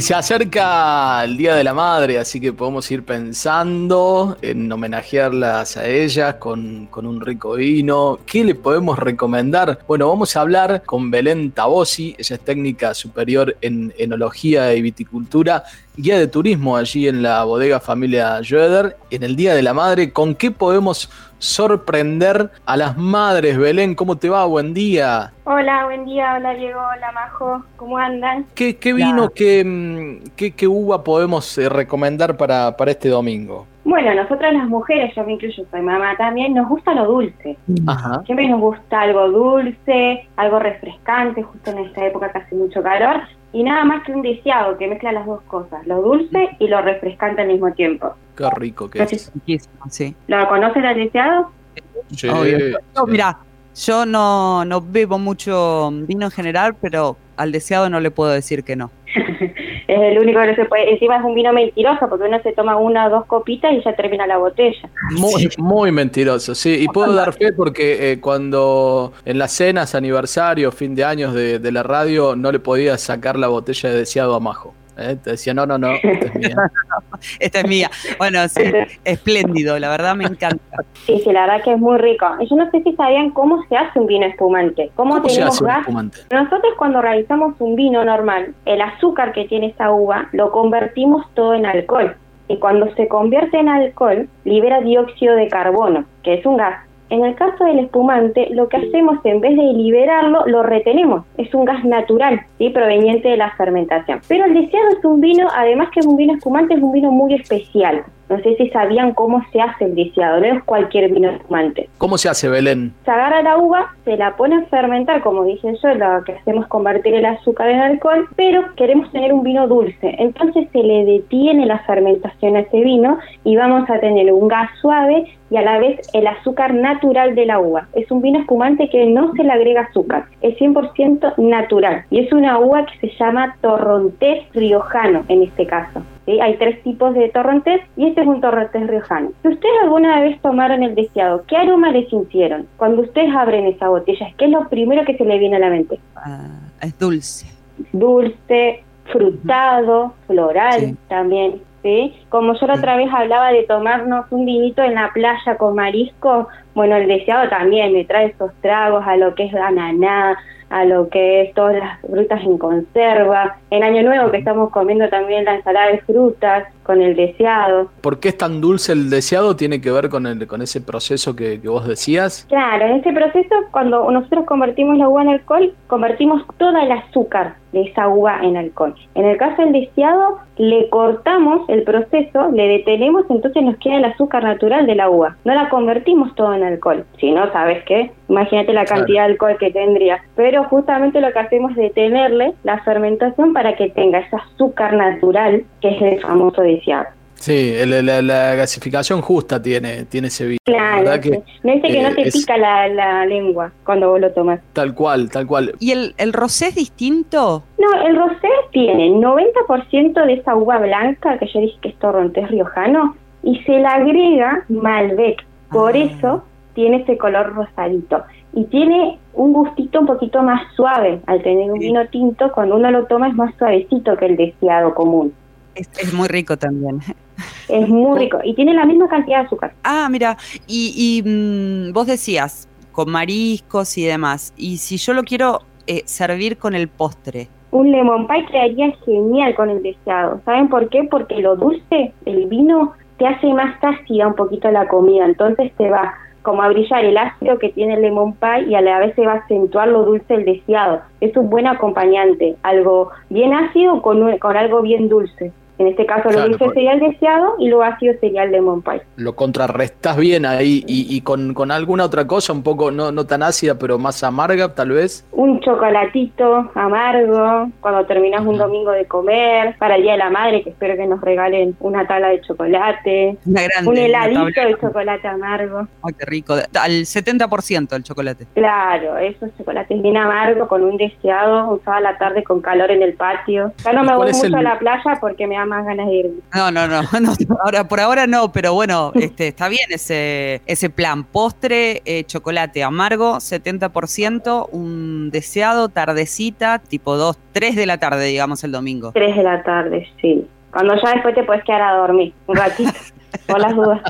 Se acerca el Día de la Madre, así que podemos ir pensando en homenajearlas a ellas con, con, un rico vino. ¿Qué le podemos recomendar? Bueno, vamos a hablar con Belén Tabosi, ella es técnica superior en enología y viticultura, guía de turismo allí en la bodega familia Joeder. En el Día de la Madre, ¿con qué podemos sorprender a las madres. Belén, ¿cómo te va? Buen día. Hola, buen día. Hola Diego, hola Majo. ¿Cómo andan? ¿Qué, qué vino, qué, mm, qué, qué, uva podemos eh, recomendar para, para este domingo? Bueno, nosotras las mujeres, yo me incluyo, soy mamá también, nos gusta lo dulce. Ajá. Siempre nos gusta algo dulce, algo refrescante, justo en esta época que hace mucho calor, y nada más que un deseado que mezcla las dos cosas, lo dulce y lo refrescante al mismo tiempo. Qué rico que es. Sí. ¿Lo conoces el deseado? Sí. mira, yo no, no bebo mucho vino en general, pero al deseado no le puedo decir que no. es el único que no se puede. Encima es un vino mentiroso porque uno se toma una o dos copitas y ya termina la botella. Muy, muy mentiroso, sí. Y puedo dar fe porque eh, cuando en las cenas, aniversario, fin de años de, de la radio, no le podía sacar la botella de deseado a Majo. ¿Eh? Te decía, no, no, no, esta es mía. esta es mía. Bueno, sí, espléndido, la verdad me encanta. Sí, sí, la verdad que es muy rico. Yo no sé si sabían cómo se hace un vino espumante. ¿Cómo, tenemos gas? Nosotros cuando realizamos un vino normal, el azúcar que tiene esa uva lo convertimos todo en alcohol. Y cuando se convierte en alcohol, libera dióxido de carbono, que es un gas en el caso del espumante, lo que hacemos en vez de liberarlo, lo retenemos. Es un gas natural, ¿sí? proveniente de la fermentación. Pero el deseado es un vino, además que es un vino espumante, es un vino muy especial. No sé si sabían cómo se hace el deseado, no es cualquier vino espumante. ¿Cómo se hace, Belén? Se agarra la uva, se la pone a fermentar, como dije yo, lo que hacemos es convertir el azúcar en alcohol, pero queremos tener un vino dulce. Entonces se le detiene la fermentación a ese vino y vamos a tener un gas suave y a la vez el azúcar natural de la uva. Es un vino espumante que no se le agrega azúcar, es 100% natural y es una uva que se llama torrontés riojano en este caso. Hay tres tipos de torrontés y este es un torrontés riojano. Si ustedes alguna vez tomaron el deseado, ¿qué aroma les sintieron? Cuando ustedes abren esa botella, ¿qué es lo primero que se le viene a la mente? Ah, es dulce. Dulce, frutado, floral también. ¿Sí? Como yo la otra vez hablaba de tomarnos un vinito en la playa con marisco, bueno, el deseado también me trae esos tragos a lo que es ananá, a lo que es todas las frutas en conserva. En Año Nuevo que estamos comiendo también la ensalada de frutas con el deseado. ¿Por qué es tan dulce el deseado? ¿Tiene que ver con, el, con ese proceso que, que vos decías? Claro, en ese proceso cuando nosotros convertimos la uva en alcohol, convertimos todo el azúcar de esa uva en alcohol. En el caso del deseado, le cortamos el proceso, le detenemos, entonces nos queda el azúcar natural de la uva. No la convertimos todo en alcohol. Si no, ¿sabes qué? Imagínate la cantidad de alcohol que tendría. Pero justamente lo que hacemos es detenerle la fermentación para que tenga ese azúcar natural que es el famoso deseado. Sí, la, gasificación justa tiene, tiene ese vino. Claro, que, me dice que no te pica la, lengua cuando vos lo tomas. Tal cual, tal cual. ¿Y el, el rosé es distinto? No, el rosé tiene 90% de esa uva blanca que yo dije que es torrontés riojano y se le agrega Malbec. Por ah. eso tiene ese color rosadito. Y tiene un gustito un poquito más suave. Al tener un vino tinto, cuando uno lo toma es más suavecito que el deseado común. Es, muy rico también. Es muy rico y tiene la misma cantidad de azúcar. Ah, mira, y, mm, vos decías, con mariscos y demás, y si yo lo quiero eh, servir con el postre. Un lemon pie quedaría genial con el deseado. ¿Saben por qué? Porque lo dulce, el vino, te hace más ácida un poquito la comida, entonces te va como a brillar el ácido que tiene el lemon pie y a la vez se va a acentuar lo dulce del deseado. Es un buen acompañante, algo bien ácido con, con algo bien dulce En este caso, lo Claro, dulce por- sería el deseado y lo ácido sería el lemon pie. Lo contrarrestás bien ahí y, y con, con alguna otra cosa, un poco no, no tan ácida, pero más amarga, tal vez. Un chocolatito amargo cuando terminas un domingo de comer, para el Día de la Madre, que espero que nos regalen una tabla de chocolate, Una grande. un heladito de chocolate amargo. Ay, qué rico. Al 70% el chocolate. Claro, esos chocolates bien amargos con un deseado, un sábado a la tarde con calor en el patio. Ya no ¿Y me voy mucho el- a la playa porque me da más ganas de irme. No, no, no, no, ahora, por ahora no, pero bueno, este, está bien ese, ese plan. Postre, eh, chocolate amargo, 70%, un deseado, tardecita, tipo 2, 3 de la tarde, digamos, el domingo. Tres de la tarde, sí. Cuando ya después te puedes quedar a dormir un ratito, por las dudas.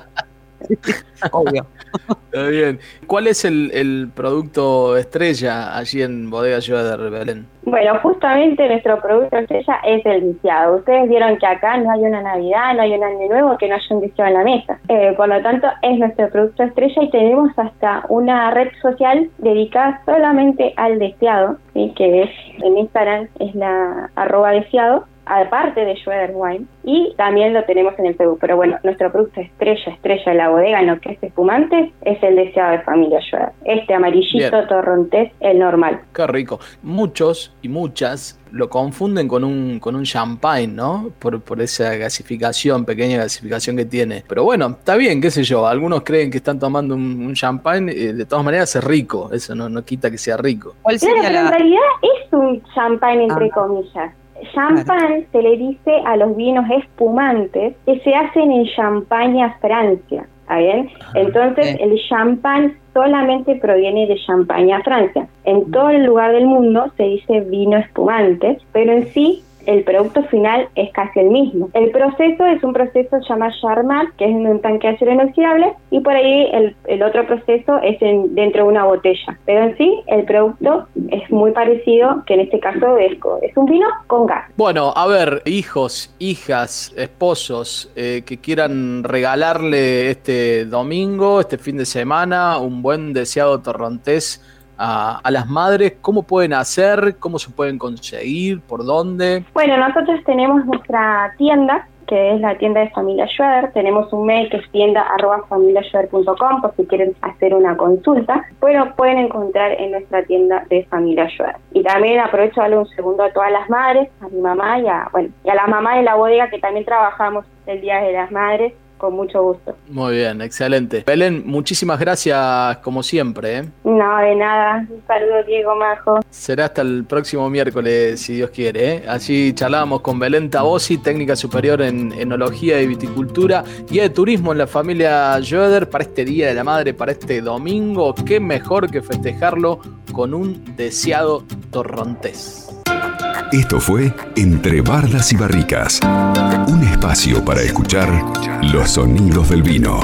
Obvio. Está bien. ¿Cuál es el, el producto estrella allí en Bodega Schroeder, Belén? Bueno, justamente nuestro producto estrella es el deseado. Ustedes vieron que acá no hay una Navidad, no hay un Año Nuevo que no haya un deseado en la mesa. Eh, por lo tanto, es nuestro producto estrella y tenemos hasta una red social dedicada solamente al deseado, ¿sí? que es en Instagram es la arroba deseado aparte de Schroeder Wine y también lo tenemos en el Facebook. Pero bueno, nuestro producto estrella, estrella de la bodega en lo que es espumante, es el deseado de familia Schroeder. Este amarillito Bien. torrontés, el normal. Qué rico. Muchos y muchas lo confunden con un, con un champagne, ¿no? Por, por esa gasificación, pequeña gasificación que tiene. Pero bueno, está bien, qué sé yo. Algunos creen que están tomando un, un champagne. eh, de todas maneras es rico. Eso no, no quita que sea rico. ¿Cuál Claro, pero en realidad es un champán entre Ah. comillas. Champán se le dice a los vinos espumantes que se hacen en Champaña, Francia. ¿Está bien? Entonces, bien. el champán solamente proviene de Champaña, Francia. En todo el lugar del mundo se dice vino espumante, pero en sí el producto final es casi el mismo. El proceso es un proceso llamado Charmat, que es en un tanque de acero inoxidable, y por ahí el, otro proceso es en, dentro de una botella. Pero en sí, el producto es muy parecido, que en este caso es, es un vino con gas. Bueno, a ver, hijos, hijas, esposos eh, que quieran regalarle este domingo, este fin de semana, un buen deseado torrontés a, a las madres, ¿cómo pueden hacer? ¿Cómo se pueden conseguir? ¿Por dónde? Bueno, nosotros tenemos nuestra tienda, que es la tienda de Familia Schroeder. Tenemos un mail que es tienda.familiaschroeder.com por si quieren hacer una consulta. Bueno, pueden encontrar en nuestra tienda de Familia Schroeder. Y también aprovecho darle un segundo a todas las madres, a mi mamá y a, bueno, y a la mamá de la bodega que también trabajamos el Día de las Madres con mucho gusto. Muy bien, excelente. Belén, muchísimas gracias como siempre. ¿eh? No, de nada. Un saludo, Diego Majo. Será hasta el próximo miércoles, si Dios quiere. ¿eh? Allí charlábamos con Belén Tabosi, técnica superior en enología y viticultura, guía de turismo en la familia Joder para este Día de la Madre, para este domingo. Qué mejor que festejarlo con un deseado torrontés. Esto fue Entre Bardas y Barricas, un espacio para escuchar los sonidos del vino.